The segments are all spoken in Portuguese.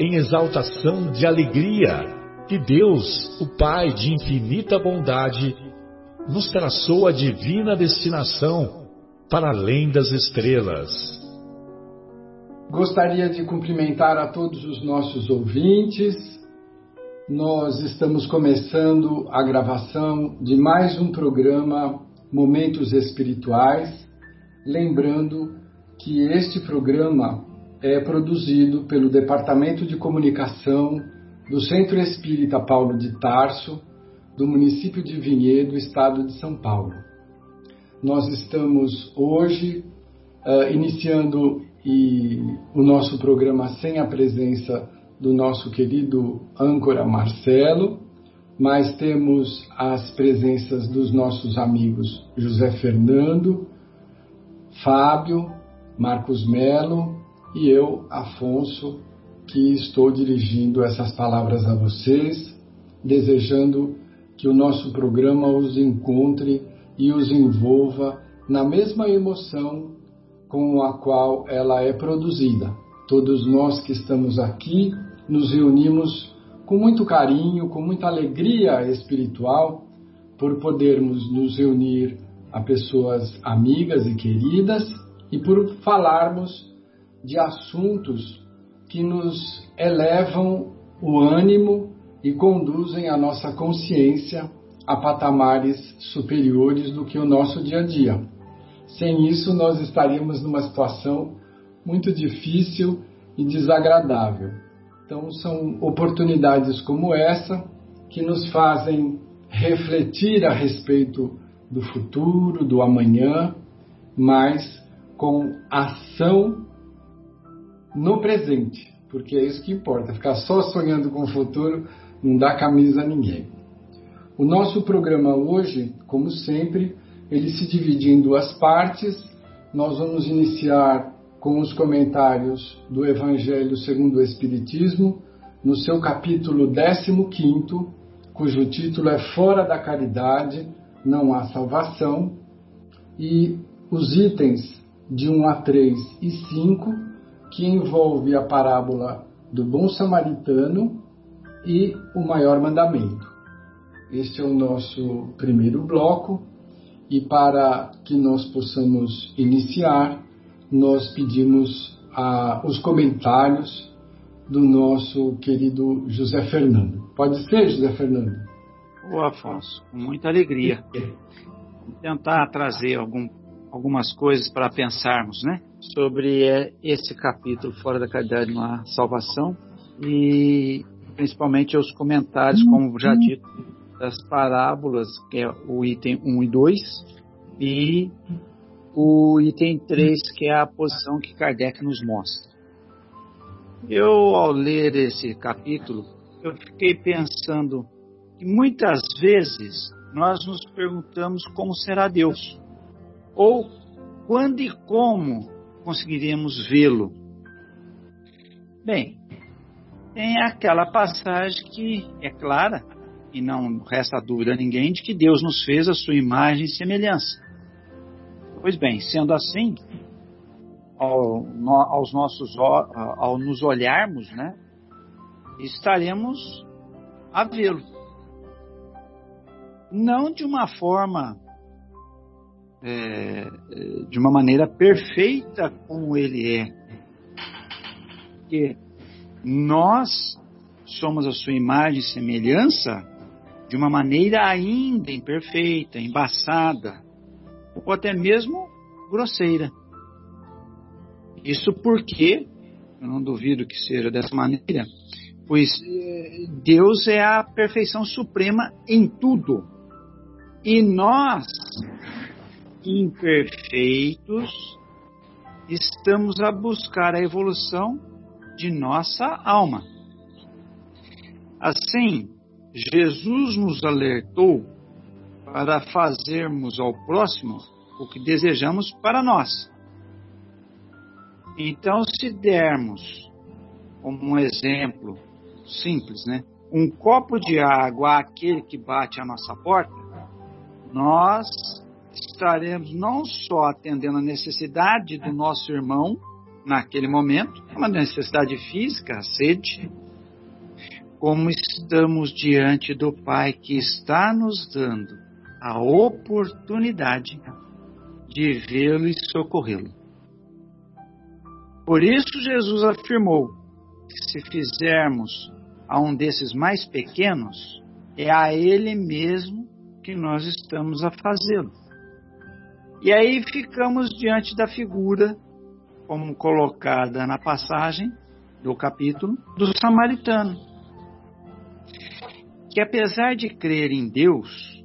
em exaltação de alegria que Deus, o Pai de infinita bondade, nos traçou a divina destinação para além das estrelas. Gostaria de cumprimentar a todos os nossos ouvintes. Nós estamos começando a gravação de mais um programa Momentos Espirituais. Lembrando que este programa é produzido pelo Departamento de Comunicação do Centro Espírita Paulo de Tarso, do município de Vinhedo, estado de São Paulo. Nós estamos hoje uh, iniciando e, o nosso programa sem a presença do nosso querido âncora Marcelo, mas temos as presenças dos nossos amigos José Fernando, Fábio, Marcos Melo e eu, Afonso, que estou dirigindo essas palavras a vocês, desejando que o nosso programa os encontre e os envolva na mesma emoção com a qual ela é produzida. Todos nós que estamos aqui nos reunimos com muito carinho, com muita alegria espiritual por podermos nos reunir a pessoas amigas e queridas e por falarmos de assuntos que nos elevam o ânimo e conduzem a nossa consciência a patamares superiores do que o nosso dia a dia. Sem isso, nós estaríamos numa situação muito difícil e desagradável. Então, são oportunidades como essa que nos fazem refletir a respeito do futuro, do amanhã, mas com ação no presente, porque é isso que importa. Ficar só sonhando com o futuro não dá camisa a ninguém. O nosso programa hoje, como sempre, ele se divide em duas partes. Nós vamos iniciar com os comentários do Evangelho segundo o Espiritismo, no seu capítulo 15, cujo título é Fora da Caridade não há salvação, e os itens de 1 a 3 e 5 que envolve a parábola do bom samaritano e o maior mandamento. Este é o nosso primeiro bloco e para que nós possamos iniciar, nós pedimos os comentários do nosso querido José Fernando. Pode ser, José Fernando? Ô Afonso, com muita alegria. Vou tentar trazer algum, algumas coisas para pensarmos, né? sobre é, esse capítulo Fora da Caridade uma Salvação e principalmente os comentários, como já dito, das parábolas, que é o item 1 e 2, e o item 3, que é a posição que Kardec nos mostra. Eu, ao ler esse capítulo, eu fiquei pensando que muitas vezes nós nos perguntamos como será Deus, ou quando e como conseguiríamos vê-lo? Bem, tem aquela passagem que é clara, e não resta dúvida a ninguém, de que Deus nos fez a sua imagem e semelhança. Pois bem, sendo assim, ao, aos nossos, ao nos olharmos, né, estaremos a vê-lo. Não de uma forma é, de uma maneira perfeita como ele é. Porque nós somos a sua imagem e semelhança de uma maneira ainda imperfeita, embaçada, ou até mesmo grosseira. Isso porque, eu não duvido que seja dessa maneira, pois eh, Deus é a perfeição suprema em tudo. E nós, imperfeitos, estamos a buscar a evolução de nossa alma. Assim, Jesus nos alertou para fazermos ao próximo o que desejamos para nós. Então, se dermos como um exemplo simples, né? Um copo de água àquele que bate à nossa porta, nós estaremos não só atendendo a necessidade do nosso irmão naquele momento, uma necessidade física, a sede, como estamos diante do Pai que está nos dando a oportunidade de vê-lo e socorrê-lo. Por isso, Jesus afirmou que se fizermos a um desses mais pequenos, é a Ele mesmo que nós estamos a fazê-lo. E aí ficamos diante da figura, como colocada na passagem do capítulo, do samaritano que apesar de crer em Deus,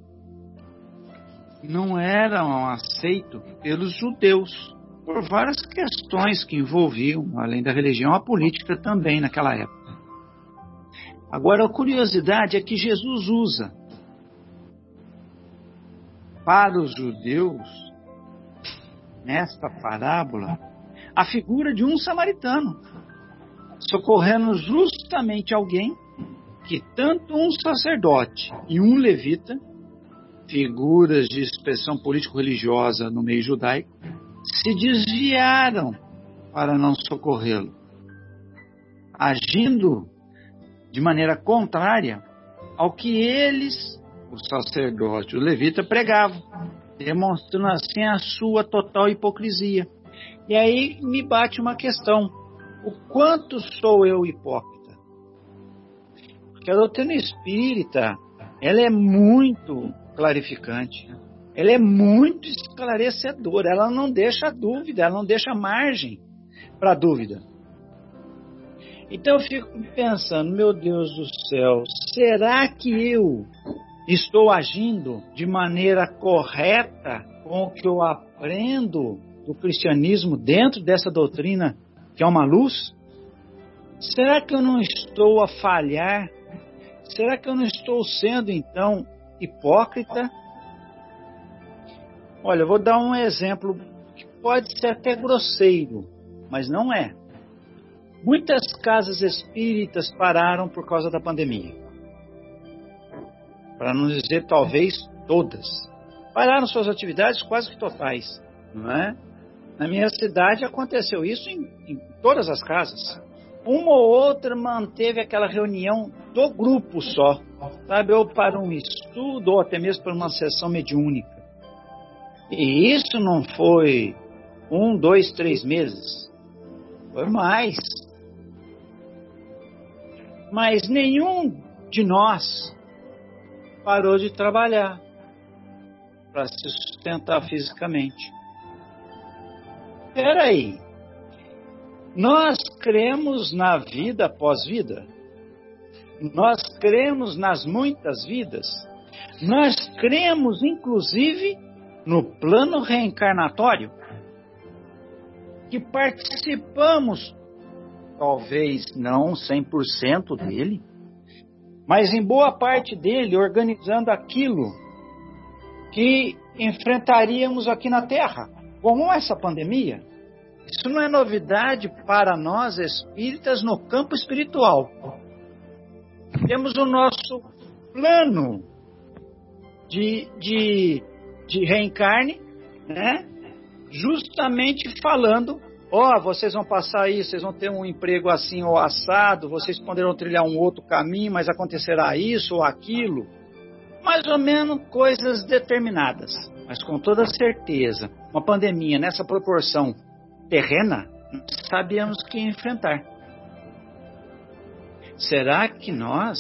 não eram aceitos pelos judeus por várias questões que envolviam, além da religião, a política também naquela época. Agora, a curiosidade é que Jesus usa para os judeus, nesta parábola, a figura de um samaritano, socorrendo justamente alguém que tanto um sacerdote e um levita, figuras de expressão político-religiosa no meio judaico, se desviaram para não socorrê-lo, agindo de maneira contrária ao que eles, o sacerdote o levita, pregavam, demonstrando assim a sua total hipocrisia. E aí me bate uma questão: o quanto sou eu hipócrita? que a doutrina espírita ela é muito clarificante, ela é muito esclarecedora, ela não deixa dúvida, ela não deixa margem para dúvida. Então eu fico pensando, meu Deus do céu, será que eu estou agindo de maneira correta com o que eu aprendo do cristianismo dentro dessa doutrina que é uma luz? Será que eu não estou a falhar Será que eu não estou sendo então hipócrita? Olha, eu vou dar um exemplo que pode ser até grosseiro, mas não é. Muitas casas espíritas pararam por causa da pandemia. Para não dizer talvez todas. Pararam suas atividades quase que totais, não é? Na minha cidade aconteceu isso em, em todas as casas uma ou outra manteve aquela reunião do grupo só, sabe? Ou para um estudo, ou até mesmo para uma sessão mediúnica. E isso não foi um, dois, três meses. Foi mais. Mas nenhum de nós parou de trabalhar para se sustentar fisicamente. Peraí, nós cremos na vida após vida. Nós cremos nas muitas vidas. Nós cremos, inclusive, no plano reencarnatório. Que participamos, talvez não 100% dele, mas em boa parte dele, organizando aquilo que enfrentaríamos aqui na Terra, como essa pandemia. Isso não é novidade para nós espíritas no campo espiritual. Temos o nosso plano de, de, de reencarne, né? justamente falando: ó, oh, vocês vão passar isso, vocês vão ter um emprego assim ou assado, vocês poderão trilhar um outro caminho, mas acontecerá isso ou aquilo. Mais ou menos coisas determinadas, mas com toda certeza, uma pandemia nessa proporção terrena, sabíamos que enfrentar. Será que nós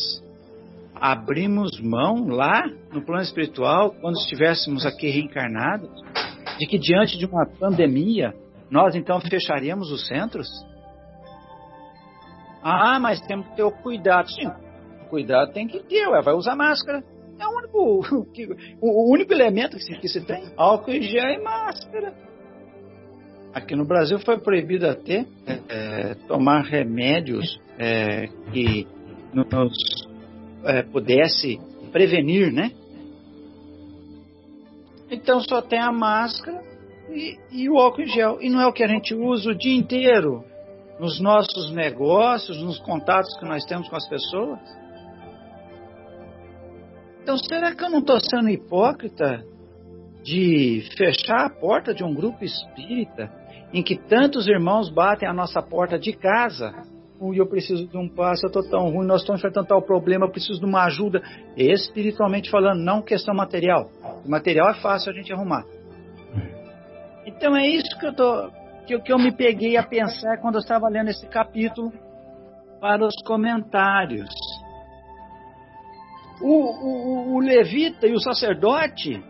abrimos mão lá no plano espiritual, quando estivéssemos aqui reencarnados, de que diante de uma pandemia nós então fecharíamos os centros? Ah, mas temos que ter o cuidado. Sim, cuidado tem que ter, ué, vai usar máscara. É o único, o único elemento que se, que se tem. Álcool e gel e máscara. Aqui no Brasil foi proibido até é, tomar remédios é, que nos é, pudesse prevenir, né? Então só tem a máscara e, e, o álcool em gel. E não é o que a gente usa o dia inteiro nos nossos negócios, nos contatos que nós temos com as pessoas. Então será que eu não estou sendo hipócrita de fechar a porta de um grupo espírita em que tantos irmãos batem a nossa porta de casa e eu preciso de um passo, eu estou tão ruim, nós estamos enfrentando tal problema, eu preciso de uma ajuda, espiritualmente falando, não questão material. O material é fácil a gente arrumar. Então é isso que eu, tô, que, que eu me peguei a pensar quando eu estava lendo esse capítulo para os comentários. O, o, o levita e o sacerdote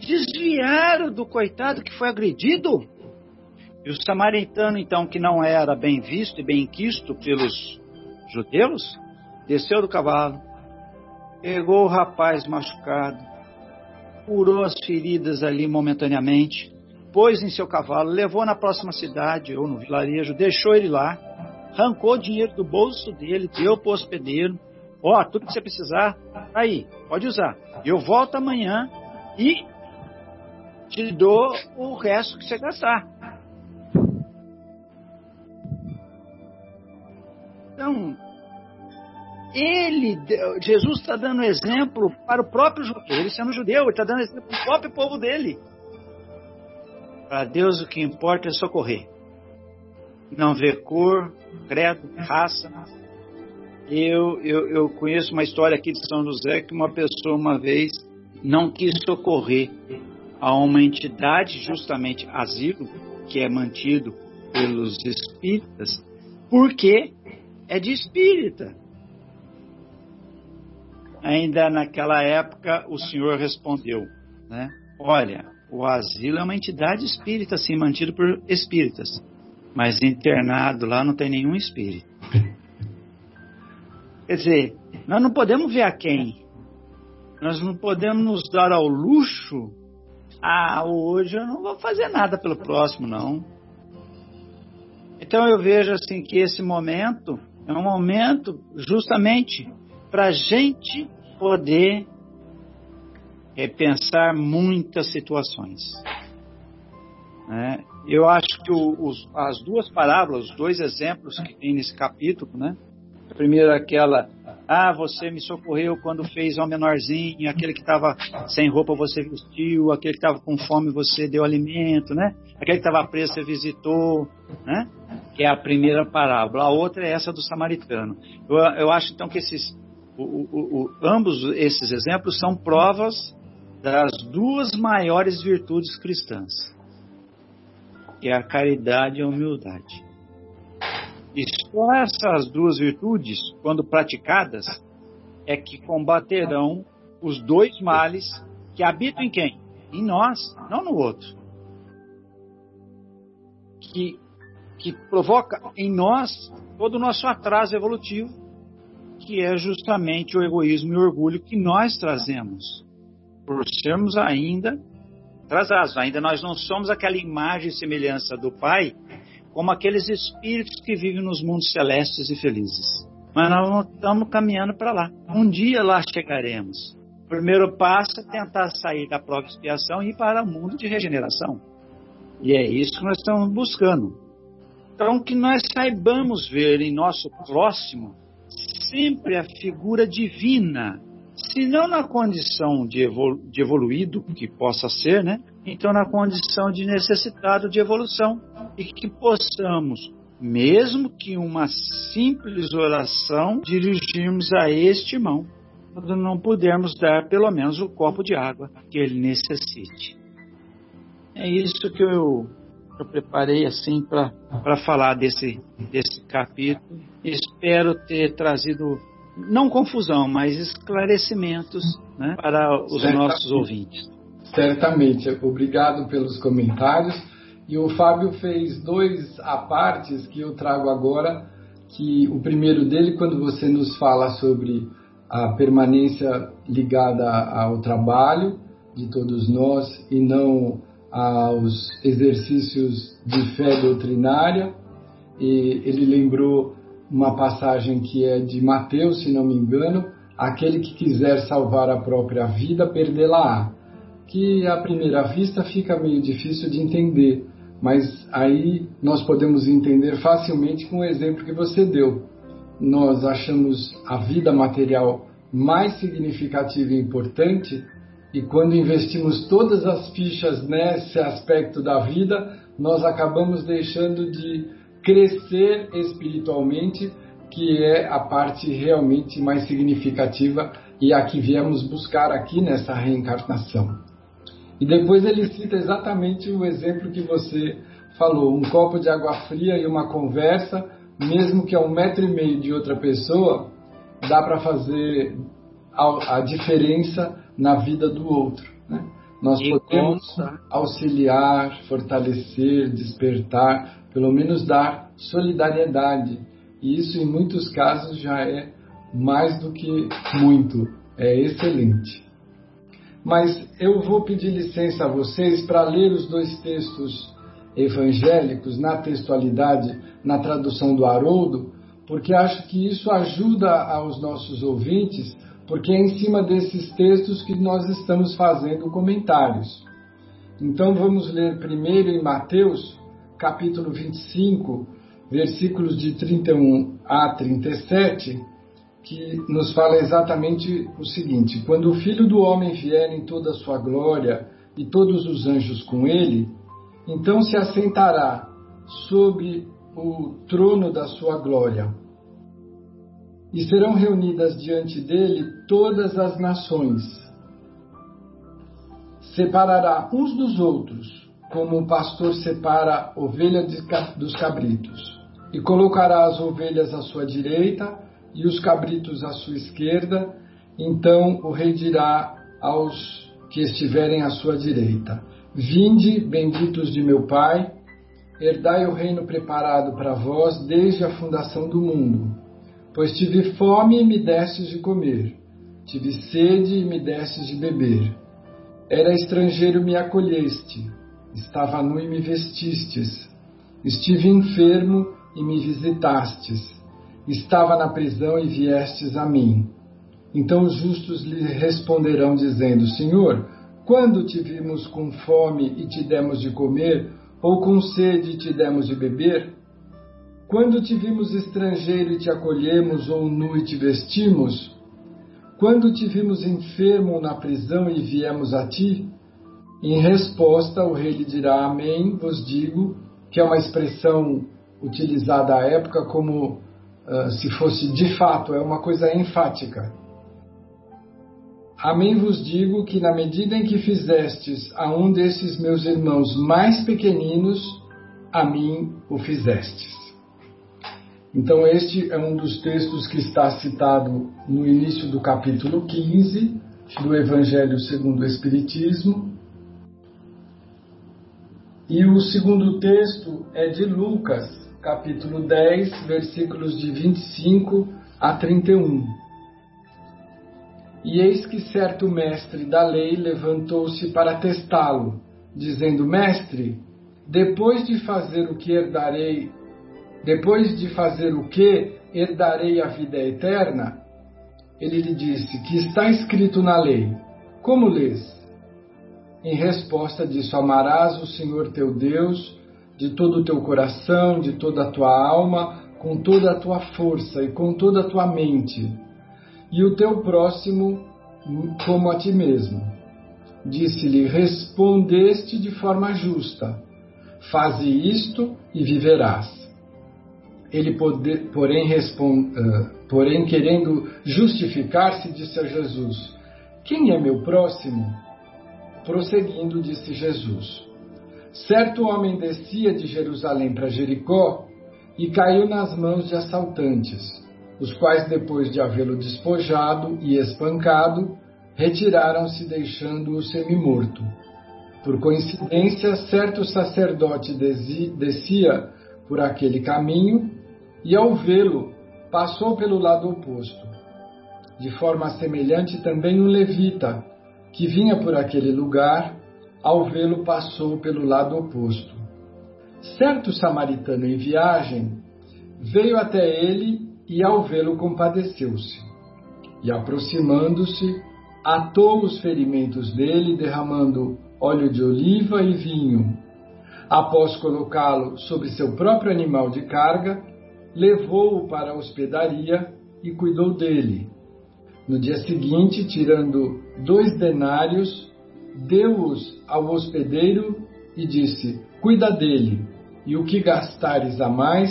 desviaram do coitado que foi agredido e o samaritano, então, que não era bem visto e bem quisto pelos judeus, desceu do cavalo, pegou o rapaz machucado, curou as feridas ali momentaneamente, pôs em seu cavalo, levou na próxima cidade ou no vilarejo, deixou ele lá, arrancou o dinheiro do bolso dele, deu para o hospedeiro. Ó, oh, tudo que você precisar, tá aí, pode usar. Eu volto amanhã e te dou o resto que você gastar. Então, ele, Jesus está dando exemplo para o próprio judeu, ele sendo judeu, ele está dando exemplo para o próprio povo dele. Para Deus o que importa é socorrer. Não ver cor, credo, raça. Eu, eu, eu conheço uma história aqui de São José que uma pessoa uma vez não quis socorrer a uma entidade, justamente asilo, que é mantido pelos espíritas, porque é de espírita. Ainda naquela época, o senhor respondeu, né? Olha, o asilo é uma entidade espírita, sim, mantido por espíritas. Mas internado lá não tem nenhum espírito. Quer dizer, nós não podemos ver a quem. Nós não podemos nos dar ao luxo. Ah, hoje eu não vou fazer nada pelo próximo, não. Então eu vejo assim que esse momento é um momento justamente para a gente poder repensar muitas situações. Né? Eu acho que o, os, as duas parábolas, os dois exemplos que tem nesse capítulo, né? A primeira aquela, ah, você me socorreu quando fez ao menorzinho, aquele que estava sem roupa você vestiu, aquele que estava com fome você deu alimento, né? Aquele que estava preso você visitou, né? que é a primeira parábola. A outra é essa do samaritano. Eu, eu acho então que esses, o, o, o, ambos esses exemplos são provas das duas maiores virtudes cristãs, que é a caridade e a humildade. E só essas duas virtudes, quando praticadas, é que combaterão os dois males que habitam em quem? Em nós, não no outro. Que que provoca em nós todo o nosso atraso evolutivo, que é justamente o egoísmo e o orgulho que nós trazemos, por sermos ainda atrasados. Ainda nós não somos aquela imagem e semelhança do Pai, como aqueles espíritos que vivem nos mundos celestes e felizes. Mas nós estamos caminhando para lá. Um dia lá chegaremos. O primeiro passo é tentar sair da própria expiação e ir para o mundo de regeneração. E é isso que nós estamos buscando. Então, que nós saibamos ver em nosso próximo sempre a figura divina, se não na condição de, evolu de evoluído, que possa ser, né? Então, na condição de necessitado de evolução. E que possamos, mesmo que uma simples oração, dirigirmos a este irmão, quando não pudermos dar pelo menos o copo de água que ele necessite. É isso que eu eu preparei assim para falar desse, desse capítulo. Espero ter trazido não confusão, mas esclarecimentos né, para os Certamente. nossos ouvintes. Certamente. Obrigado pelos comentários. E o Fábio fez dois apartes que eu trago agora, que o primeiro dele, quando você nos fala sobre a permanência ligada ao trabalho de todos nós e não aos exercícios de fé doutrinária, e ele lembrou uma passagem que é de Mateus, se não me engano, aquele que quiser salvar a própria vida, perdê-la-á. Que à primeira vista fica meio difícil de entender, mas aí nós podemos entender facilmente com o exemplo que você deu. Nós achamos a vida material mais significativa e importante, e quando investimos todas as fichas nesse aspecto da vida, nós acabamos deixando de crescer espiritualmente, que é a parte realmente mais significativa e a que viemos buscar aqui nessa reencarnação. E depois ele cita exatamente o exemplo que você falou: um copo de água fria e uma conversa, mesmo que a um metro e meio de outra pessoa, dá para fazer a, a, diferença na vida do outro. Né? Nós podemos auxiliar, fortalecer, despertar, pelo menos dar solidariedade. E isso, em muitos casos, já é mais do que muito, é excelente. Mas eu vou pedir licença a vocês para ler os dois textos evangélicos na textualidade, na tradução do Haroldo, porque acho que isso ajuda aos nossos ouvintes, porque é em cima desses textos que nós estamos fazendo comentários. Então vamos ler primeiro em Mateus, capítulo 25, versículos de 31 a 37, que nos fala exatamente o seguinte: Quando o Filho do Homem vier em toda a sua glória e todos os anjos com ele, então se assentará sobre o trono da sua glória. E serão reunidas diante dele todas as nações. Separará uns dos outros como um pastor separa ovelha dos cabritos, e colocará as ovelhas à sua direita e os cabritos à sua esquerda. Então o rei dirá aos que estiverem à sua direita: Vinde, benditos de meu Pai, herdai o reino preparado para vós desde a fundação do mundo. Pois tive fome e me destes de comer, tive sede e me destes de beber. Era estrangeiro e me acolheste Estava nu e me vestistes. Estive enfermo e me visitastes. Estava na prisão e viestes a mim. Então os justos lhe responderão, dizendo: Senhor, quando te vimos com fome e te demos de comer, ou com sede e te demos de beber? Quando te vimos estrangeiro e te acolhemos, ou nu e te vestimos? Quando te vimos enfermo na prisão e viemos a ti? Em resposta, o rei lhe dirá: Amém, vos digo, que é uma expressão utilizada à época como uh, se fosse de fato, é uma coisa enfática. Amém vos digo que, na medida em que fizestes a um desses meus irmãos mais pequeninos, a mim o fizestes. Então, este é um dos textos que está citado no início do capítulo 15 do Evangelho segundo o Espiritismo, e o segundo texto é de Lucas, capítulo 10, versículos de 25 a 31. E eis que certo mestre da lei levantou-se para testá-lo, dizendo: Mestre, depois de fazer o que herdarei, depois de fazer o que herdarei a vida eterna? Ele lhe disse: Que está escrito na lei. Como lês? Em resposta disso, amarás o Senhor teu Deus de todo o teu coração, de toda a tua alma, com toda a tua força e com toda a tua mente, e o teu próximo como a ti mesmo. Disse-lhe: Respondeste de forma justa. Faze isto e viverás. Ele, porém, respond, porém querendo justificar-se, disse a Jesus: Quem é meu próximo? Prosseguindo, disse Jesus: Certo homem descia de Jerusalém para Jericó e caiu nas mãos de assaltantes. os quais, depois de havê-lo despojado e espancado, retiraram-se deixando-o semi-morto. Por coincidência, certo sacerdote descia por aquele caminho e, ao vê-lo, passou pelo lado oposto. De forma semelhante, também um levita, que vinha por aquele lugar, ao vê-lo, passou pelo lado oposto. Certo samaritano em viagem veio até ele e, ao vê-lo, compadeceu-se. E, aproximando-se, atou os ferimentos dele, derramando óleo de oliva e vinho. Após colocá-lo sobre seu próprio animal de carga, levou-o para a hospedaria e cuidou dele. No dia seguinte, tirando dois denários, deu-os ao hospedeiro e disse: Cuida dele, e o que gastares a mais,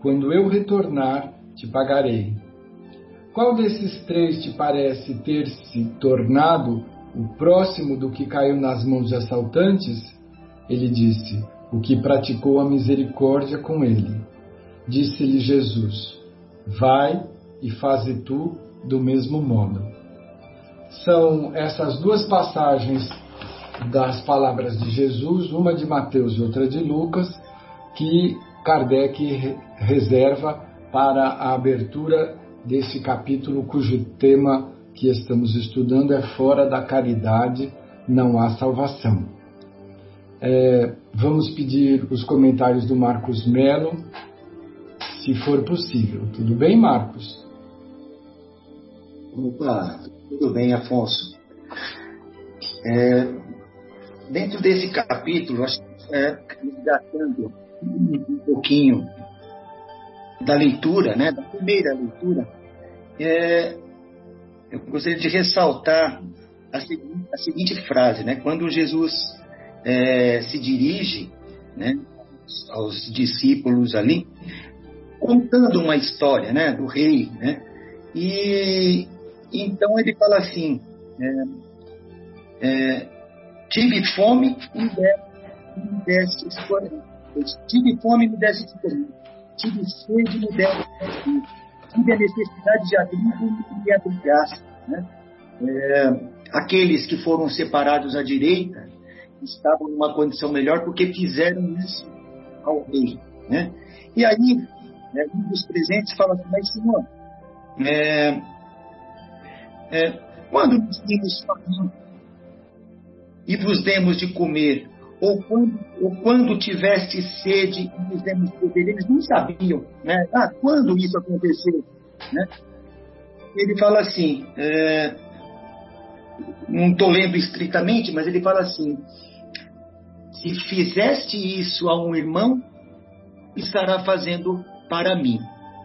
quando eu retornar, te pagarei. Qual desses três te parece ter se tornado o próximo do que caiu nas mãos de assaltantes? Ele disse: O que praticou a misericórdia com ele. Disse-lhe Jesus: Vai e faze tu do mesmo modo. São essas duas passagens das palavras de Jesus, uma de Mateus e outra de Lucas, que Kardec reserva para a abertura desse capítulo cujo tema que estamos estudando é Fora da Caridade não há salvação. É, vamos pedir os comentários do Marcos Melo, se for possível. Tudo bem, Marcos? Opa, tudo bem, Afonso. É, dentro desse capítulo, acho que é, gastando um pouquinho da leitura, né, da primeira leitura, é, eu gostaria de ressaltar a seguinte, a seguinte frase, né, quando Jesus é, se dirige né, aos discípulos ali, contando uma história né, do rei, né, e então ele fala assim, é, é, tive fome e me deste tive fome e me deste tive sede no dela, tive a necessidade de abrigo e me abrigasse. Né? É, aqueles que foram separados à direita estavam numa condição melhor porque fizeram isso ao rei. Né? E aí, né, um dos presentes fala assim, mas Senhor, é, é, quando nos famintos e vos demos de comer, ou quando, ou quando tiveste sede e nos demos beber. Eles não sabiam, né? Ah, quando isso aconteceu, né? Ele fala assim, é, não estou lendo estritamente, mas ele fala assim: se fizeste isso a um irmão, estará fazendo para mim.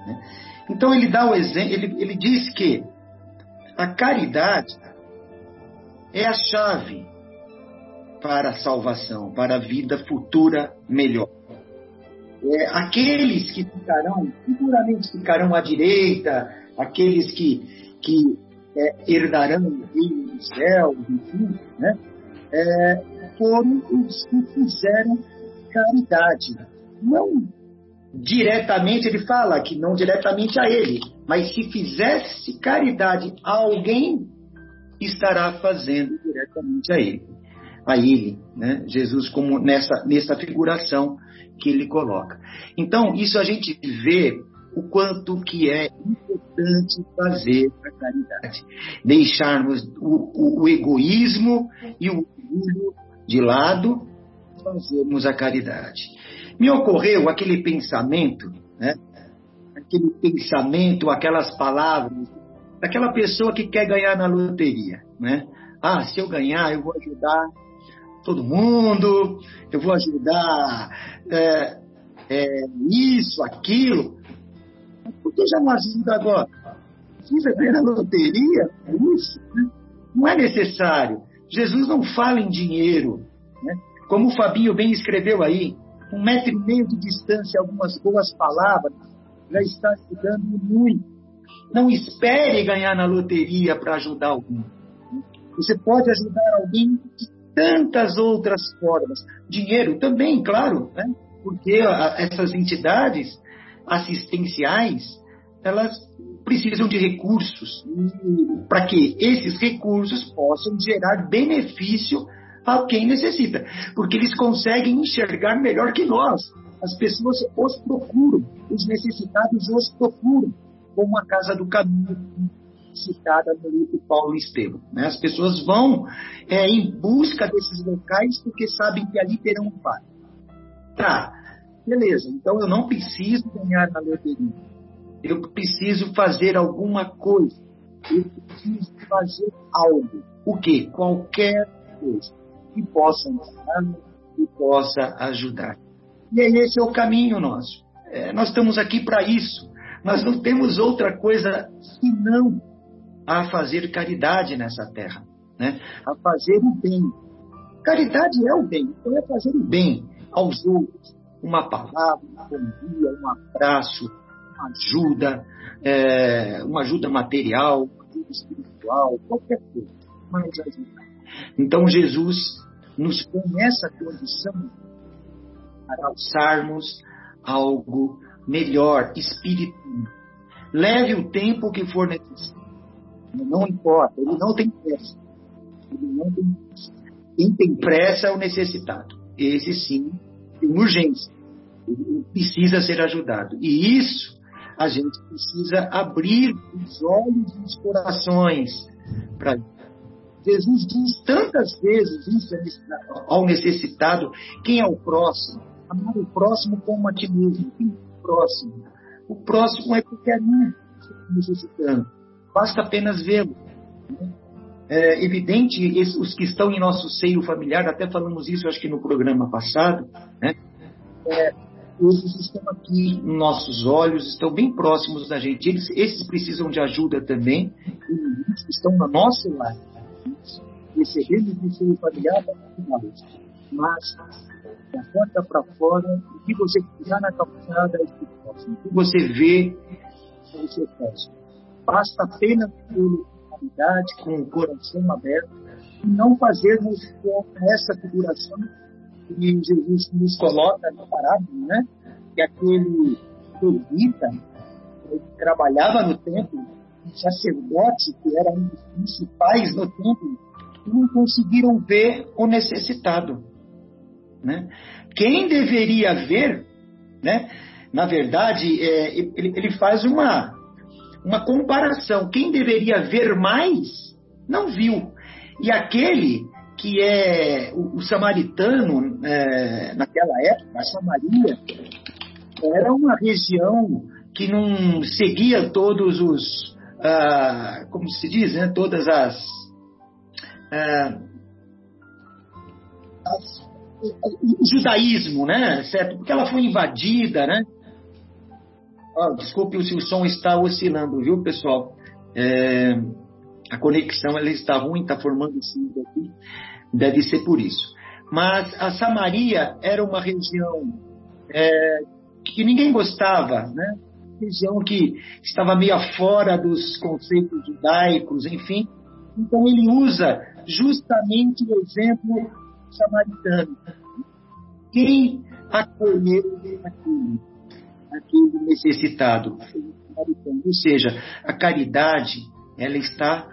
Né? Então ele dá o exemplo, ele, ele diz que a caridade é a chave para a salvação, para a vida futura melhor. É, aqueles que ficarão, futuramente ficarão à direita, aqueles que, que é, herdarão o reino dos céus, enfim, né? É, foram os que fizeram caridade. Não diretamente, ele fala que não diretamente a ele, mas se fizesse caridade a alguém, estará fazendo diretamente a ele a ele, né? Jesus como nessa, nessa figuração que ele coloca. Então, isso a gente vê o quanto que é importante fazer a caridade. Deixarmos o, o, o egoísmo e o orgulho de lado, fazermos a caridade. Me ocorreu aquele pensamento, né? aquele pensamento, aquelas palavras, daquela pessoa que quer ganhar na loteria. Né? Ah, se eu ganhar, eu vou ajudar todo mundo, eu vou ajudar é, é, isso, aquilo. Por que já não ajuda agora? Precisa ganhar na loteria? É isso? Né? Não é necessário. Jesus não fala em dinheiro. Né? Como o Fabinho bem escreveu aí, um metro e meio de distância, algumas boas palavras, já está ajudando muito. Não espere ganhar na loteria para ajudar alguém. Você pode ajudar alguém de tantas outras formas. Dinheiro também, claro, né? porque essas entidades assistenciais, elas precisam de recursos para que esses recursos possam gerar benefício quem necessita, porque eles conseguem enxergar melhor que nós. As pessoas os procuram, os necessitados os procuram, como a Casa do Caminho citada no livro Paulo Estevam. Né? As pessoas vão é, em busca desses locais porque sabem que ali terão um pai. Tá, beleza, então eu não preciso ganhar na loteria eu preciso fazer alguma coisa. Eu preciso fazer algo. O que? Qualquer coisa que possa ensinar, que possa ajudar. E aí esse é o caminho nosso. É, nós estamos aqui para isso. Nós não temos outra coisa senão a fazer caridade nessa terra, né? A fazer o bem. Caridade é o bem, então é fazer o bem aos outros. Uma palavra, um bom dia, um abraço, ajuda, é, uma ajuda material, uma ajuda espiritual, qualquer coisa, mas ajuda. Então Jesus nos põe nessa condição para alçarmos algo melhor, espiritual. Leve o tempo que for necessário. Não importa, ele não tem pressa. Ele não tem pressa. Quem tem pressa é o necessitado. Esse sim tem urgência. Ele precisa ser ajudado. E isso a gente precisa abrir os olhos e os corações para Jesus diz tantas vezes isso ao necessitado, quem é o próximo? Amar o próximo como a ti mesmo. Quem é o próximo? O próximo é qualquer um necessitando. Basta apenas vê-lo. É evidente, os que estão em nosso seio familiar, até falamos isso, acho que no programa passado, né? É, estão aqui nos nossos olhos, estão bem próximos da gente. Eles, esses precisam de ajuda também, e estão no nosso lar. Recebemos do seu familiar mas da porta para fora, o que você criar na calçada é o que você vê é o seu próximo. Basta apenas ter qualidade, com o coração aberto, e não fazermos essa figuração que Jesus nos coloca na parábola, né? Que aquele levita que trabalhava no templo, sacerdote que era um dos principais no templo, não conseguiram ver o necessitado, né? Quem deveria ver, né? Na verdade, é, ele, ele faz uma uma comparação. Quem deveria ver mais não viu. E aquele que é o, o samaritano, é, naquela época, a Samaria, era uma região que não seguia todos os, ah, como se diz, né, todas as, ah, o judaísmo, né, certo? Porque ela foi invadida, né? Oh, desculpe se o som está oscilando, viu, pessoal? É, a conexão ela está ruim, está formando sim aqui. Deve ser por isso. Mas a Samaria era uma região é, que ninguém gostava, né? Região que estava meio fora dos conceitos judaicos, enfim. Então ele usa justamente o exemplo samaritano. Quem acolheu aquele, aquele necessitado? Ou seja, a caridade ela está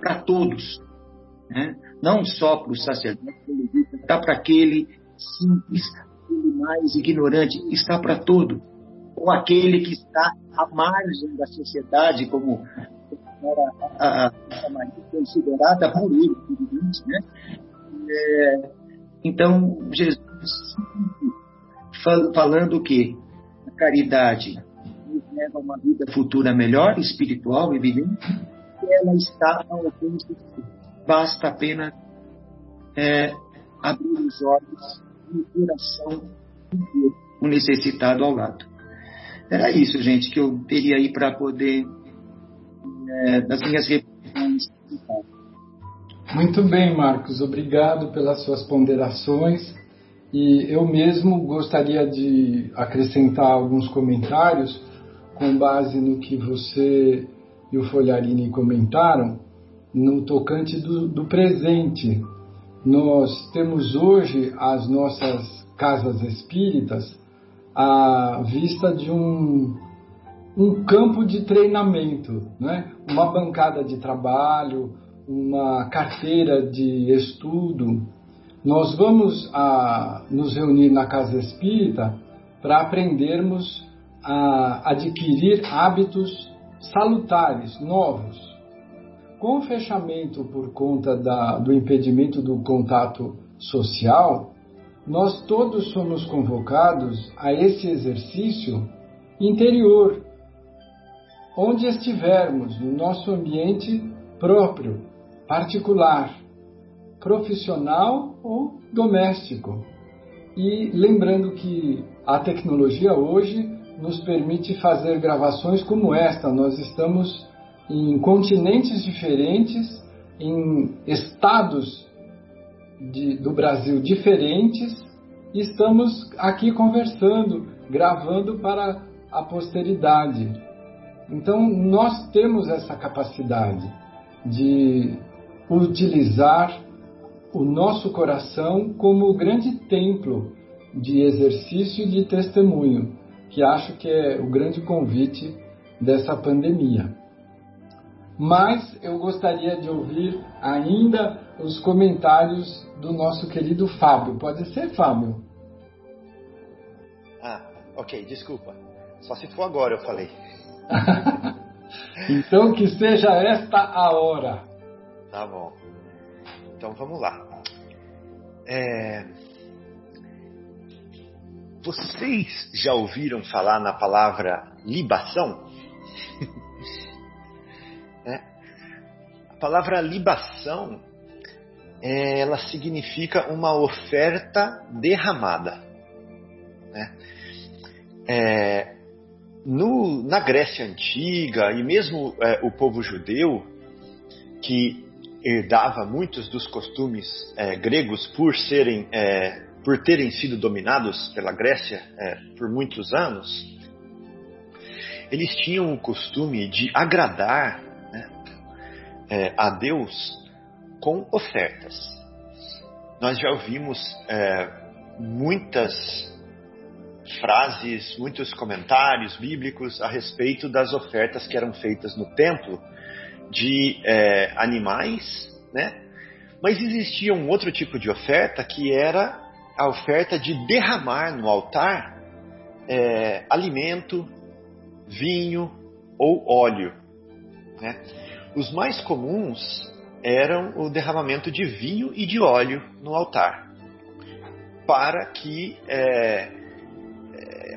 para todos, né? não só para o sacerdote, está para aquele simples, aquele mais ignorante, está para todo, ou aquele que está à margem da sociedade, como era a, a, a considerada por ele, né? É, então, Jesus falando que a caridade nos leva a uma vida futura melhor, espiritual, evidente, ela está ao alcance de Basta apenas é, abrir os olhos e o coração e ver o necessitado ao lado. Era isso, gente, que eu teria aí para poder, é, das minhas reflexões. Muito bem, Marcos. Obrigado pelas suas ponderações. E eu mesmo gostaria de acrescentar alguns comentários com base no que você e o Folharini comentaram no tocante do, do presente. Nós temos hoje as nossas casas espíritas à vista de um um campo de treinamento, né? uma bancada de trabalho, uma carteira de estudo. Nós vamos a, nos reunir na Casa Espírita para aprendermos a adquirir hábitos salutares, novos. Com o fechamento por conta da, do impedimento do contato social, nós todos somos convocados a esse exercício interior, onde estivermos, no nosso ambiente próprio, particular, profissional ou doméstico. E lembrando que a tecnologia hoje nos permite fazer gravações como esta. Nós estamos em continentes diferentes, em estados de, do Brasil diferentes, e estamos aqui conversando, gravando para a posteridade. Então, nós temos essa capacidade de utilizar o nosso coração como grande templo de exercício e de testemunho, que acho que é o grande convite dessa pandemia. Mas eu gostaria de ouvir ainda os comentários do nosso querido Fábio. Pode ser, Fábio? Ah, ok, desculpa. Só se for agora eu falei. então que seja esta a hora. Tá bom. Então vamos lá. É... Vocês já ouviram falar na palavra libação? é. A palavra libação, é, ela significa uma oferta derramada. Né? É, no, na Grécia Antiga e mesmo é, o povo judeu, que herdava muitos dos costumes é, gregos por serem é, por terem sido dominados pela Grécia é, por muitos anos, eles tinham o costume de agradar né, é, a Deus com ofertas. Nós já ouvimos é, muitas frases, muitos comentários bíblicos a respeito das ofertas que eram feitas no templo de é, animais, né? Mas existia um outro tipo de oferta que era a oferta de derramar no altar é, alimento, vinho ou óleo. Né? Os mais comuns eram o derramamento de vinho e de óleo no altar, para que é,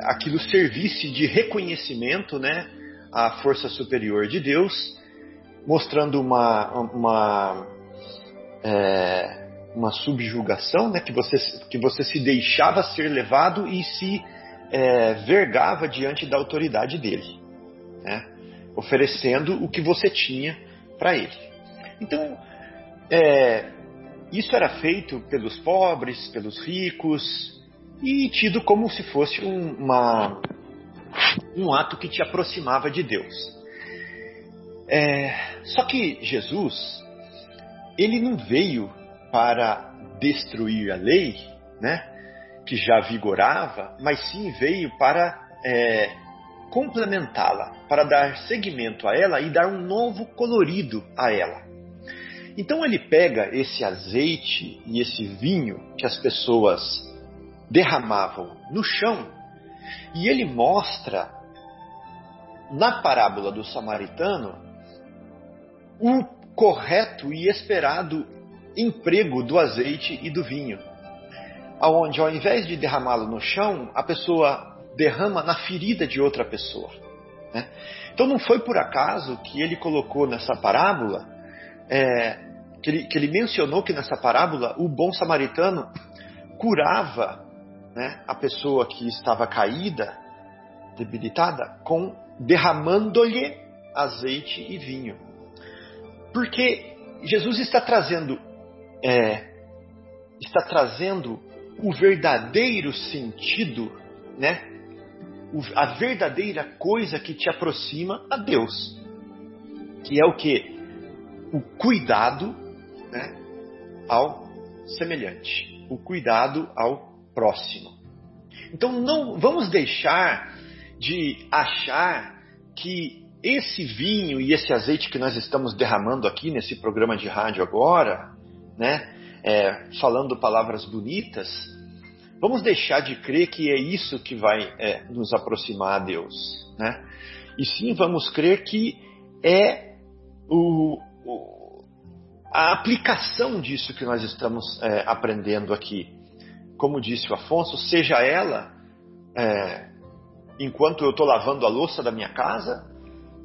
aquilo servisse de reconhecimento né, à força superior de Deus, mostrando uma, uma é, uma subjugação, né, que, você, que você se deixava ser levado e se é, vergava diante da autoridade dele, né, oferecendo o que você tinha para ele. Então, é, isso era feito pelos pobres, pelos ricos e tido como se fosse um, uma, um ato que te aproximava de Deus. É, só que Jesus, ele não veio para destruir a lei, né, que já vigorava, mas sim veio para é, complementá-la, para dar seguimento a ela e dar um novo colorido a ela. Então ele pega esse azeite e esse vinho que as pessoas derramavam no chão e ele mostra na parábola do samaritano o correto e esperado emprego do azeite e do vinho. Aonde ao invés de derramá-lo no chão, a pessoa derrama na ferida de outra pessoa. Né? Então não foi por acaso que ele colocou nessa parábola, é, que, ele, que, ele, mencionou que nessa parábola o bom samaritano curava né, a pessoa que estava caída, debilitada, com derramando-lhe azeite e vinho. Porque Jesus está trazendo é, está trazendo o verdadeiro sentido, né? A verdadeira coisa que te aproxima a Deus, que é o que? O cuidado, né? Ao semelhante, o cuidado ao próximo. Então não vamos deixar de achar que esse vinho e esse azeite que nós estamos derramando aqui nesse programa de rádio agora, né, é, falando palavras bonitas, vamos deixar de crer que é isso que vai é, nos aproximar a Deus, né? E sim vamos crer que é o, o, a aplicação disso que nós estamos é, aprendendo aqui. Como disse o Afonso, seja ela é, enquanto eu estou lavando a louça da minha casa,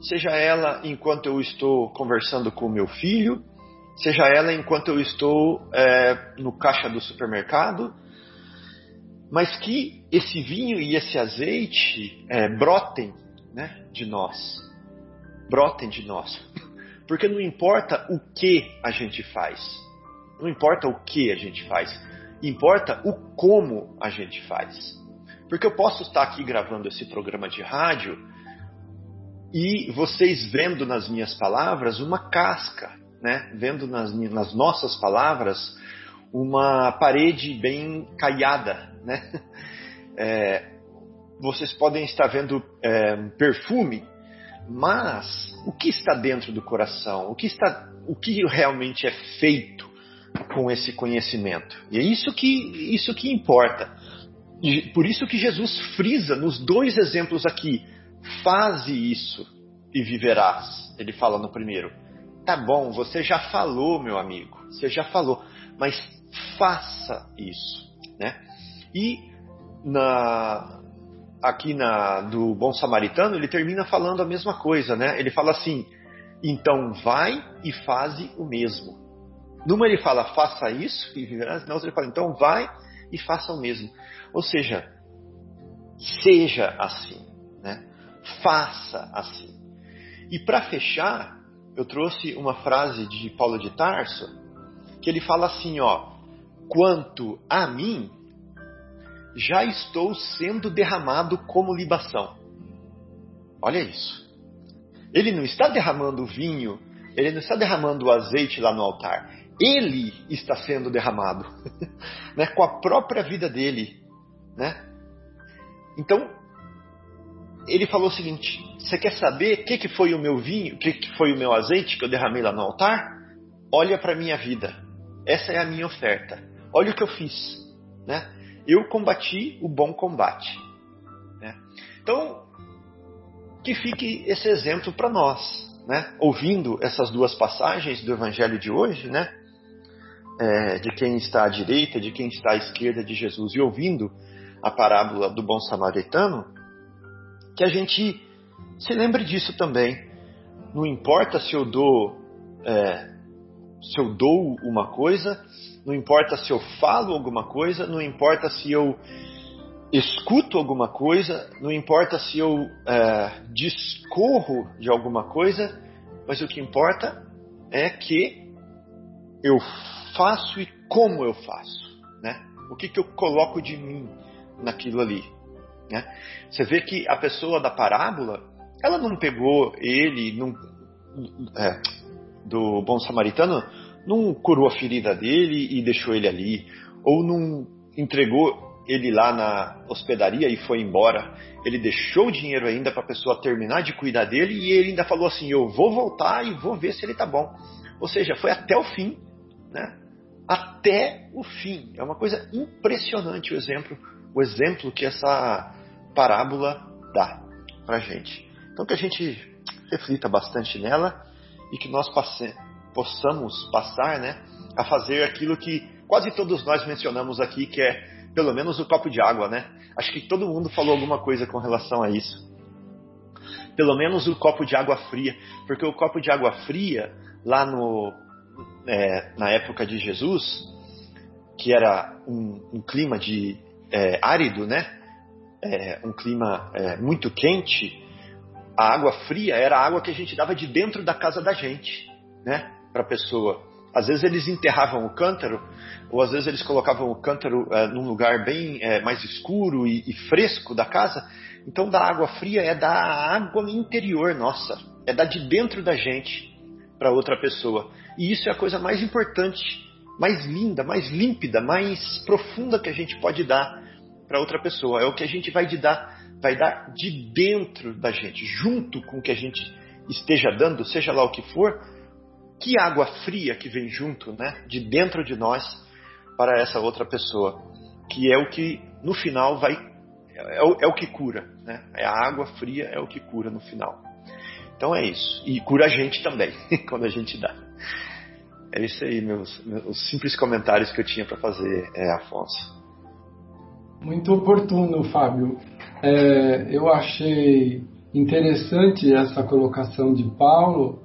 seja ela enquanto eu estou conversando com o meu filho, seja ela enquanto eu estou é, no caixa do supermercado, mas que esse vinho e esse azeite é, brotem né, de nós, brotem de nós, porque não importa o que a gente faz, não importa o que a gente faz, importa o como a gente faz. Porque eu posso estar aqui gravando esse programa de rádio e vocês vendo nas minhas palavras uma casca, né? Vendo nas, nas nossas palavras uma parede bem caiada, né? É, vocês podem estar vendo é, perfume, mas o que está dentro do coração? O que está, o que realmente é feito com esse conhecimento? E é isso que isso que importa. E por isso que Jesus frisa nos dois exemplos aqui: faze isso e viverás. Ele fala no primeiro. Tá bom, você já falou, meu amigo, você já falou, mas faça isso, né? E na aqui na do Bom Samaritano ele termina falando a mesma coisa, né? Ele fala assim: então vai e faze o mesmo. Numa ele fala faça isso e viverás, na outra ele fala então vai e faça o mesmo. Ou seja, seja assim, né? faça assim. E para fechar, eu trouxe uma frase de Paulo de Tarso, que ele fala assim, ó: "Quanto a mim, já estou sendo derramado como libação". Olha isso. Ele não está derramando vinho, ele não está derramando azeite lá no altar. Ele está sendo derramado, né, com a própria vida dele né? Então, ele falou o seguinte: você quer saber o que, que foi o meu vinho, o que, que foi o meu azeite que eu derramei lá no altar? Olha para a minha vida. Essa é a minha oferta. Olha o que eu fiz. Né? Eu combati o bom combate. Né? Então, que fique esse exemplo para nós. Né? Ouvindo essas duas passagens do Evangelho de hoje, né? É, de quem está à direita, de quem está à esquerda de Jesus, e ouvindo a parábola do bom samaritano, que a gente se lembre disso também. Não importa se eu dou é, se eu dou uma coisa, não importa se eu falo alguma coisa, não importa se eu escuto alguma coisa, não importa se eu é, discorro de alguma coisa, mas o que importa é que eu faço e como eu faço, né? O que, que eu coloco de mim, naquilo ali. Né? Você vê que a pessoa da parábola, ela não pegou ele não, é, do bom samaritano, não curou a ferida dele e deixou ele ali, ou não entregou ele lá na hospedaria e foi embora. Ele deixou o dinheiro ainda para a pessoa terminar de cuidar dele e ele ainda falou assim: Eu vou voltar e vou ver se ele tá bom. Ou seja, foi até o fim, né? Até o fim. É uma coisa impressionante o exemplo o exemplo que essa parábola dá para gente. Então que a gente reflita bastante nela e que nós passe, possamos passar, né, a fazer aquilo que quase todos nós mencionamos aqui, que é pelo menos o copo de água, né? Acho que todo mundo falou alguma coisa com relação a isso. Pelo menos o copo de água fria, porque o copo de água fria lá no é, na época de Jesus, que era um, um clima de é, árido, né? É, um clima é, muito quente, a água fria era a água que a gente dava de dentro da casa da gente, né? Para a pessoa. Às vezes eles enterravam o cântaro, ou às vezes eles colocavam o cântaro é, num lugar bem é, mais escuro e, e, fresco da casa. Então, da água fria é da água interior nossa, é da de dentro da gente para outra pessoa. E isso é a coisa mais importante, mais linda, mais límpida, mais profunda que a gente pode dar para outra pessoa. É o que a gente vai dar vai dar de dentro da gente, junto com o que a gente esteja dando, seja lá o que for, que água fria que vem junto, né, de dentro de nós para essa outra pessoa, que é o que no final vai é o, é o que cura, né? É a água fria é o que cura no final. Então é isso. E cura a gente também, quando a gente dá. É isso aí, meus, meus simples comentários que eu tinha para fazer, é, Afonso. Muito oportuno, Fábio. É, eu achei interessante essa colocação de Paulo,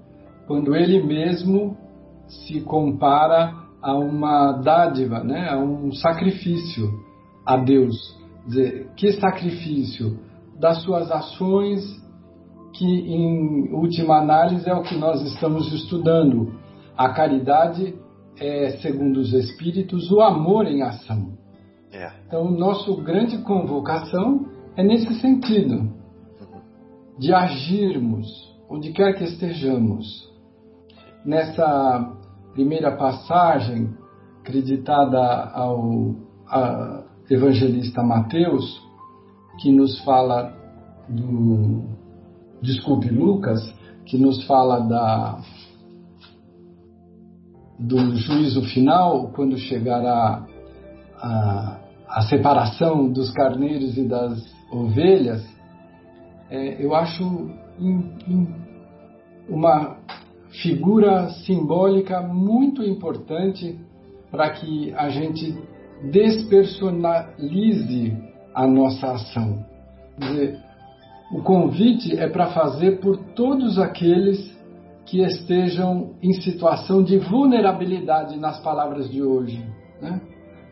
quando ele mesmo se compara a uma dádiva, né, a um sacrifício a Deus. Dizer, que sacrifício? Das suas ações, que em última análise é o que nós estamos estudando. A caridade é, segundo os Espíritos, o amor em ação. É. Então, nossa grande convocação é nesse sentido, de agirmos onde quer que estejamos. Nessa primeira passagem, acreditada ao evangelista Mateus, que nos fala do. Desculpe, Lucas, que nos fala da, do juízo final, quando chegará a, a separação dos carneiros e das ovelhas, é, eu acho in, in, uma figura simbólica muito importante para que a gente despersonalize a nossa ação. Quer dizer, o convite é para fazer por todos aqueles que estejam em situação de vulnerabilidade nas palavras de hoje. Né?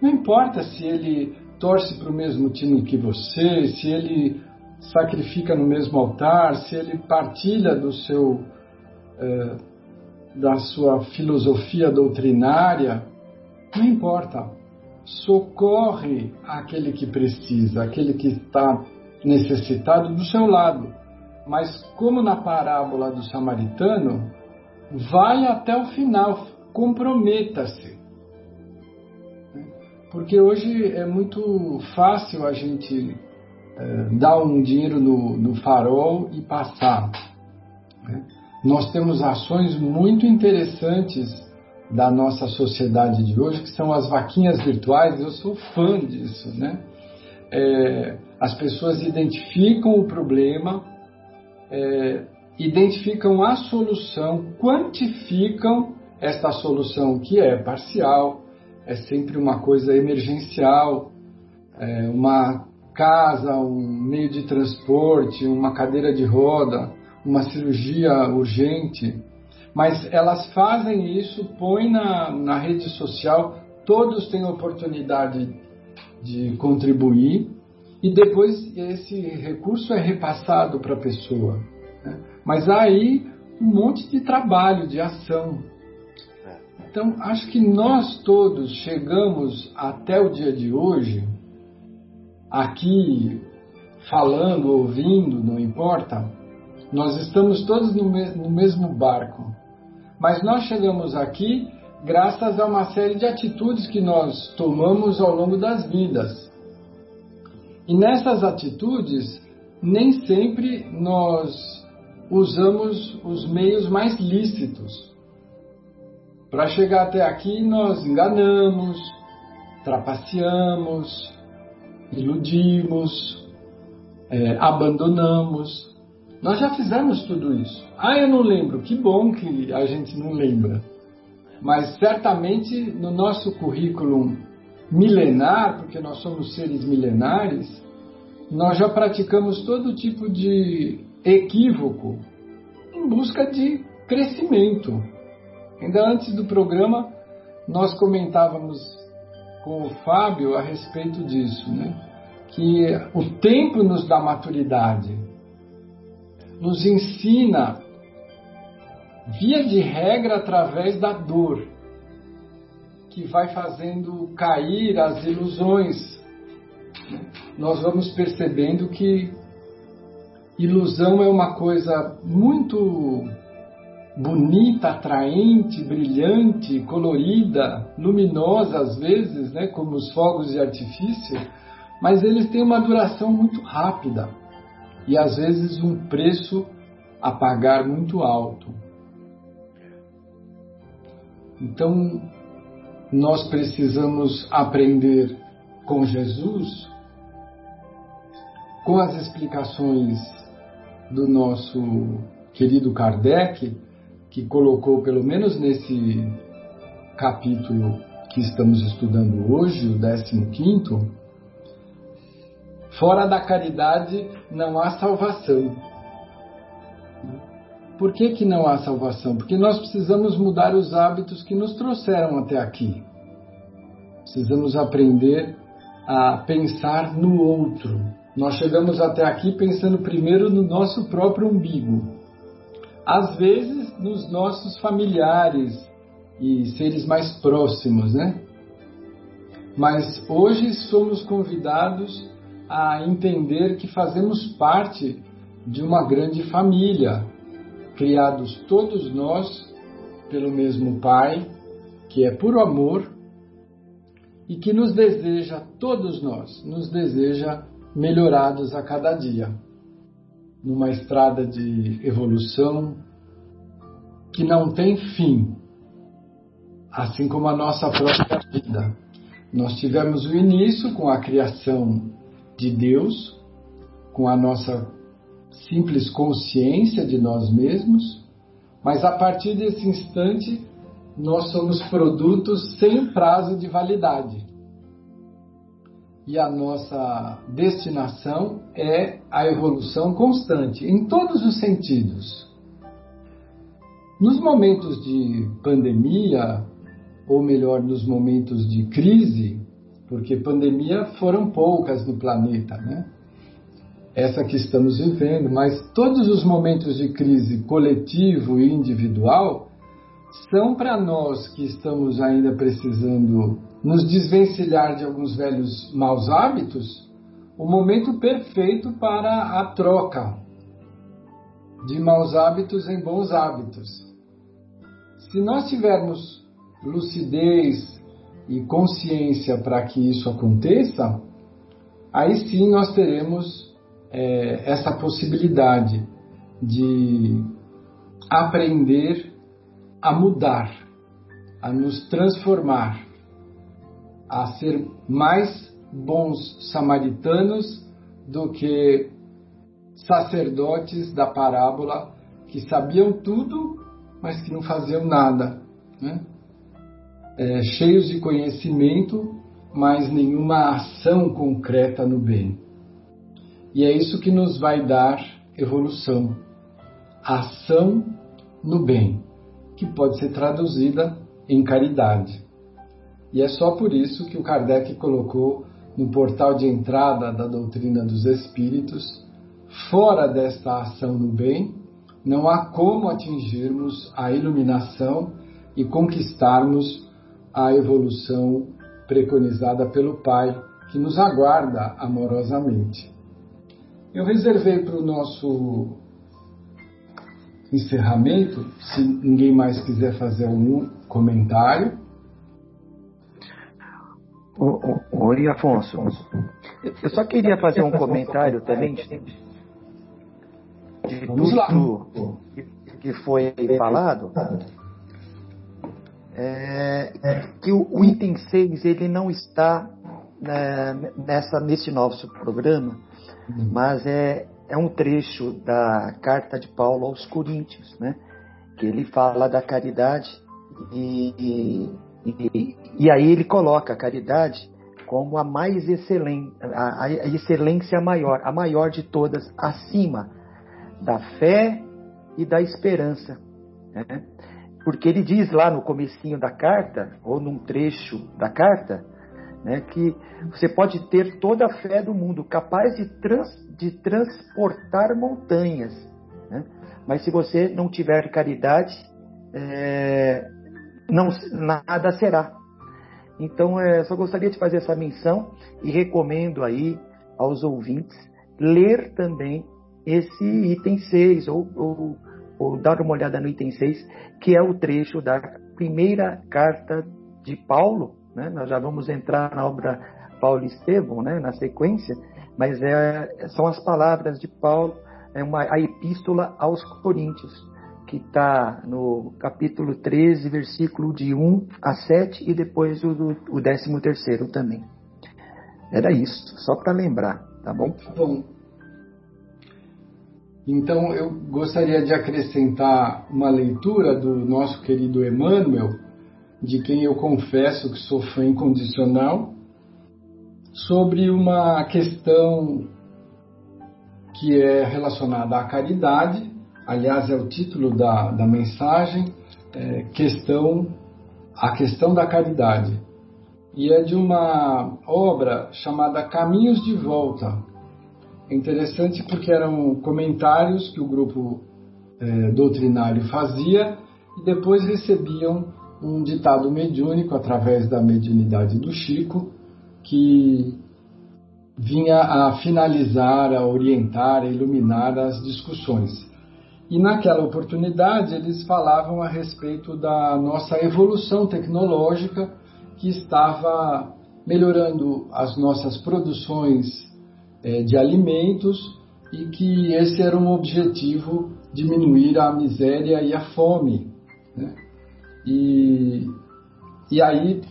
Não importa se ele torce para o mesmo time que você, se ele sacrifica no mesmo altar, se ele partilha do seu eh, da sua filosofia doutrinária, não importa. Socorre aquele que precisa, aquele que está necessitado do seu lado. Mas como na parábola do samaritano, vai até o final, comprometa-se. Porque hoje é muito fácil a gente é, dar um dinheiro no, no farol e passar. Né? Nós temos ações muito interessantes da nossa sociedade de hoje, que são as vaquinhas virtuais. Eu sou fã disso, né? É, as pessoas identificam o problema, é, identificam a solução, quantificam esta solução que é parcial, é sempre uma coisa emergencial, é uma casa, um meio de transporte, uma cadeira de roda, uma cirurgia urgente. Mas elas fazem isso, põem na, na rede social, todos têm oportunidade de contribuir e depois esse recurso é repassado para a pessoa. Né? Mas há aí um monte de trabalho, de ação. Então, acho que nós todos chegamos até o dia de hoje, aqui falando, ouvindo, não importa, nós estamos todos no, me no mesmo barco. Mas nós chegamos aqui graças a uma série de atitudes que nós tomamos ao longo das vidas. E nessas atitudes, nem sempre nós usamos os meios mais lícitos. Para chegar até aqui, nós enganamos, trapaceamos, iludimos, é, abandonamos. Nós já fizemos tudo isso. Ah, eu não lembro. Que bom que a gente não lembra. Mas certamente no nosso currículo milenar, porque nós somos seres milenares, nós já praticamos todo tipo de equívoco em busca de crescimento. Ainda antes do programa, nós comentávamos com o Fábio a respeito disso, né? que o tempo nos dá maturidade, nos ensina, via de regra, através da dor, que vai fazendo cair as ilusões. Nós vamos percebendo que ilusão é uma coisa muito bonita, atraente, brilhante, colorida, luminosa às vezes, né, como os fogos de artifício, mas eles têm uma duração muito rápida. e às vezes um preço a pagar muito alto. Então, nós precisamos aprender com Jesus, com as explicações do nosso querido Kardec, que colocou, pelo menos nesse capítulo que estamos estudando hoje, o 15, fora da caridade não há salvação. Por que, que não há salvação? Porque nós precisamos mudar os hábitos que nos trouxeram até aqui. Precisamos aprender a pensar no outro. Nós chegamos até aqui pensando primeiro no nosso próprio umbigo. Às vezes nos nossos familiares e seres mais próximos, né? Mas hoje somos convidados a entender que fazemos parte de uma grande família, criados todos nós pelo mesmo Pai, que é puro amor e que nos deseja, todos nós, nos deseja melhorados a cada dia, numa estrada de evolução que não tem fim, assim como a nossa própria vida. Nós tivemos o início com a criação de Deus, com a nossa simples consciência de nós mesmos, mas a partir desse instante nós somos produtos sem prazo de validade. E a nossa destinação é a evolução constante, em todos os sentidos. Nos momentos de pandemia, ou melhor, nos momentos de crise, porque pandemia foram poucas no planeta, né? Essa que estamos vivendo, mas todos os momentos de crise coletivo e individual são para nós que estamos ainda precisando nos desvencilhar de alguns velhos maus hábitos, o momento perfeito para a troca de maus hábitos em bons hábitos. Se nós tivermos lucidez e consciência para que isso aconteça, aí sim nós teremos é, essa possibilidade de aprender a mudar, a nos transformar, a ser mais bons samaritanos do que sacerdotes da parábola que sabiam tudo, mas que não faziam nada, né? é, cheios de conhecimento, mas nenhuma ação concreta no bem. E é isso que nos vai dar evolução. Ação no bem, que pode ser traduzida em caridade. E é só por isso que o Kardec colocou no portal de entrada da doutrina dos espíritos, fora desta ação no bem, não há como atingirmos a iluminação e conquistarmos a evolução preconizada pelo Pai, que nos aguarda amorosamente. Eu reservei para o nosso encerramento, se ninguém mais quiser fazer algum comentário. Oi, Afonso. Eu só queria fazer um comentário também de, de tudo que foi falado. É, que o, o item 6 ele não está né, nessa, nesse nosso programa Uhum. mas é, é um trecho da carta de Paulo aos Coríntios, né? que ele fala da caridade e, e, e aí ele coloca a caridade como a mais excelente, a, a excelência maior, a maior de todas, acima da fé e da esperança. Né? Porque ele diz lá no comecinho da carta, ou num trecho da carta, né, que você pode ter toda a fé do mundo, capaz de, trans, de transportar montanhas, né? mas se você não tiver caridade, é, não, nada será. Então, é, só gostaria de fazer essa menção e recomendo aí aos ouvintes ler também esse item 6, ou, ou, ou dar uma olhada no item 6, que é o trecho da primeira carta de Paulo né? Nós já vamos entrar na obra Paulo Estevão, né? na sequência, mas é, são as palavras de Paulo, é uma, a epístola aos Coríntios, que está no capítulo 13, versículo de 1 a 7 e depois o, o 13 terceiro também. Era isso, só para lembrar, tá bom? Tá bom. Então eu gostaria de acrescentar uma leitura do nosso querido Emmanuel, de quem eu confesso que sou fã incondicional, sobre uma questão que é relacionada à caridade, aliás, é o título da, da mensagem, é, questão, a questão da caridade. E é de uma obra chamada Caminhos de Volta. É interessante porque eram comentários que o grupo é, doutrinário fazia e depois recebiam um ditado mediúnico através da mediunidade do Chico, que vinha a finalizar, a orientar, a iluminar as discussões. E naquela oportunidade eles falavam a respeito da nossa evolução tecnológica que estava melhorando as nossas produções é, de alimentos e que esse era um objetivo diminuir a miséria e a fome. Né? E, e aí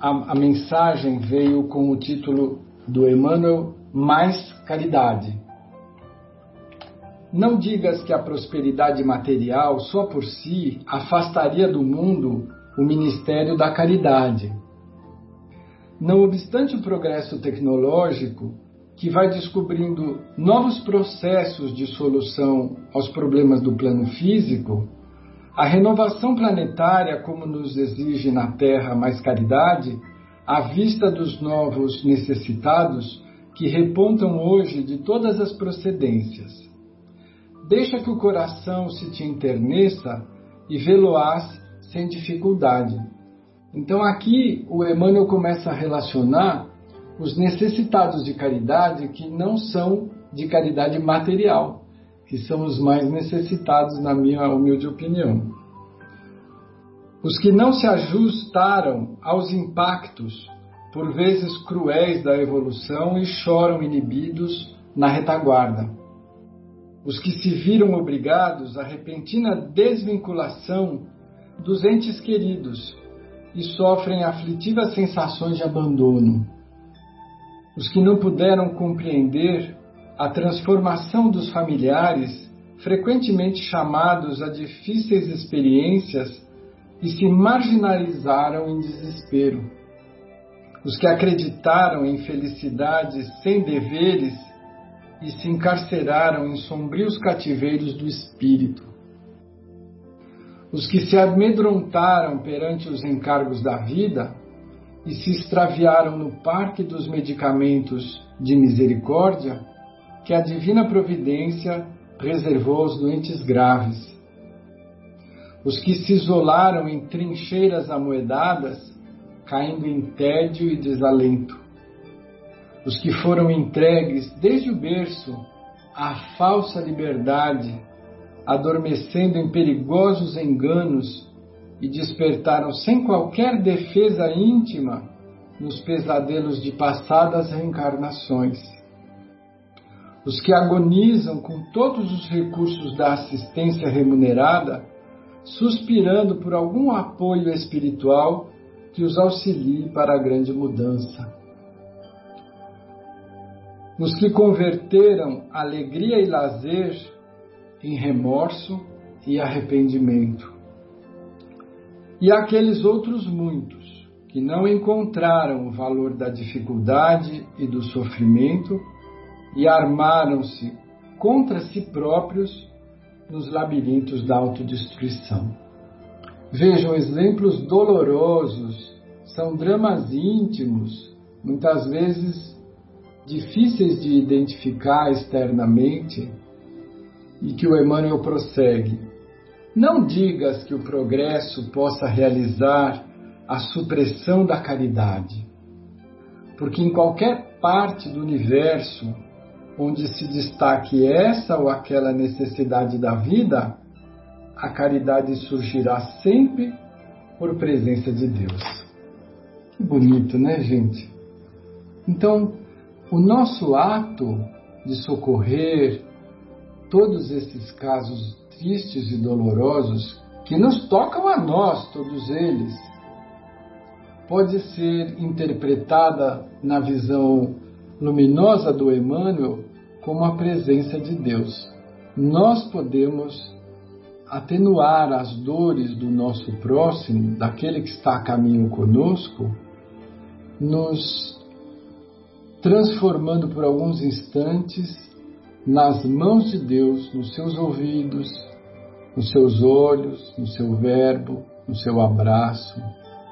a, a mensagem veio com o título do Emmanuel Mais Caridade. Não digas que a prosperidade material só por si afastaria do mundo o ministério da caridade. Não obstante o progresso tecnológico, que vai descobrindo novos processos de solução aos problemas do plano físico, a renovação planetária, como nos exige na Terra mais caridade, à vista dos novos necessitados que repontam hoje de todas as procedências. Deixa que o coração se te enterneça e vê-lo-ás sem dificuldade. Então aqui o Emmanuel começa a relacionar os necessitados de caridade que não são de caridade material, que são os mais necessitados, na minha humilde opinião. Os que não se ajustaram aos impactos, por vezes cruéis, da evolução e choram inibidos na retaguarda. Os que se viram obrigados à repentina desvinculação dos entes queridos e sofrem aflitivas sensações de abandono. Os que não puderam compreender a transformação dos familiares, frequentemente chamados a difíceis experiências e se marginalizaram em desespero. Os que acreditaram em felicidades sem deveres e se encarceraram em sombrios cativeiros do espírito. Os que se amedrontaram perante os encargos da vida e se extraviaram no parque dos medicamentos de misericórdia que a divina providência reservou aos doentes graves os que se isolaram em trincheiras amoedadas, caindo em tédio e desalento. Os que foram entregues desde o berço à falsa liberdade, adormecendo em perigosos enganos e despertaram sem qualquer defesa íntima nos pesadelos de passadas reencarnações. Os que agonizam com todos os recursos da assistência remunerada, suspirando por algum apoio espiritual que os auxilie para a grande mudança. Os que converteram alegria e lazer em remorso e arrependimento. E aqueles outros muitos que não encontraram o valor da dificuldade e do sofrimento e armaram-se contra si próprios nos labirintos da autodestruição. Vejam exemplos dolorosos, são dramas íntimos, muitas vezes difíceis de identificar externamente, e que o Emmanuel prossegue. Não digas que o progresso possa realizar a supressão da caridade, porque em qualquer parte do universo onde se destaque essa ou aquela necessidade da vida, a caridade surgirá sempre por presença de Deus. Que bonito, né, gente? Então, o nosso ato de socorrer todos esses casos tristes e dolorosos que nos tocam a nós, todos eles, pode ser interpretada na visão luminosa do Emmanuel como a presença de Deus. Nós podemos atenuar as dores do nosso próximo, daquele que está a caminho conosco, nos transformando por alguns instantes nas mãos de Deus, nos seus ouvidos, nos seus olhos, no seu verbo, no seu abraço.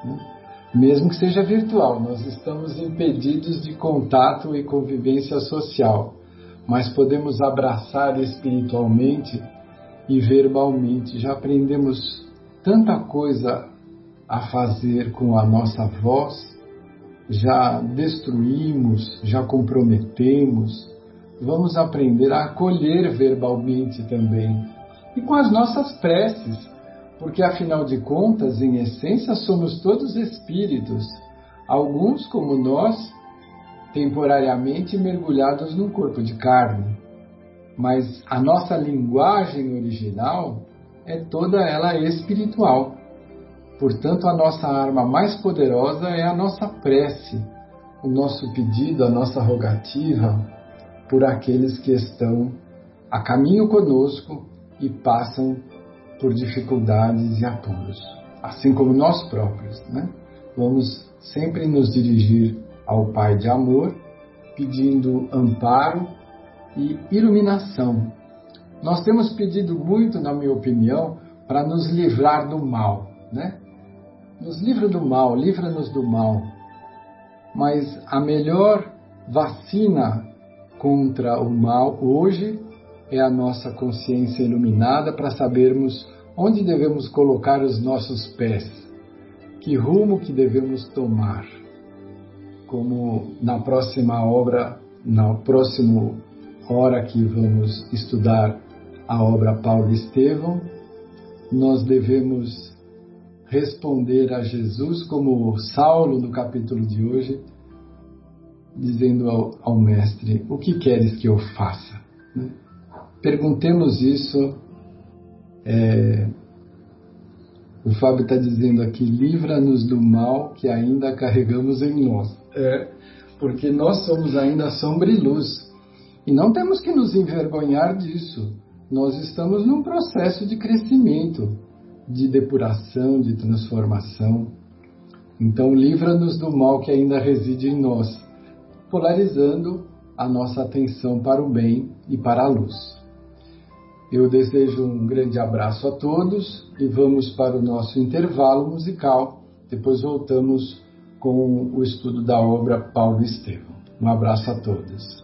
Né? Mesmo que seja virtual, nós estamos impedidos de contato e convivência social, mas podemos abraçar espiritualmente e verbalmente. Já aprendemos tanta coisa a fazer com a nossa voz, já destruímos, já comprometemos. Vamos aprender a acolher verbalmente também. E com as nossas preces, porque afinal de contas, em essência, somos todos espíritos, alguns como nós, temporariamente mergulhados num corpo de carne mas a nossa linguagem original é toda ela espiritual. Portanto, a nossa arma mais poderosa é a nossa prece, o nosso pedido, a nossa rogativa por aqueles que estão a caminho conosco e passam por dificuldades e apuros, assim como nós próprios. Né? Vamos sempre nos dirigir ao Pai de amor, pedindo amparo e iluminação. Nós temos pedido muito, na minha opinião, para nos livrar do mal, né? Nos livra do mal, livra-nos do mal. Mas a melhor vacina contra o mal hoje é a nossa consciência iluminada para sabermos onde devemos colocar os nossos pés, que rumo que devemos tomar. Como na próxima obra, no próximo hora que vamos estudar a obra Paulo Estevão, nós devemos responder a Jesus como Saulo no capítulo de hoje, dizendo ao, ao Mestre: O que queres que eu faça? Né? Perguntemos isso. É, o Fábio está dizendo aqui: livra-nos do mal que ainda carregamos em nós. É, porque nós somos ainda sombra e luz. E não temos que nos envergonhar disso. Nós estamos num processo de crescimento, de depuração, de transformação. Então, livra-nos do mal que ainda reside em nós, polarizando a nossa atenção para o bem e para a luz. Eu desejo um grande abraço a todos e vamos para o nosso intervalo musical. Depois voltamos com o estudo da obra Paulo Estevam. Um abraço a todos.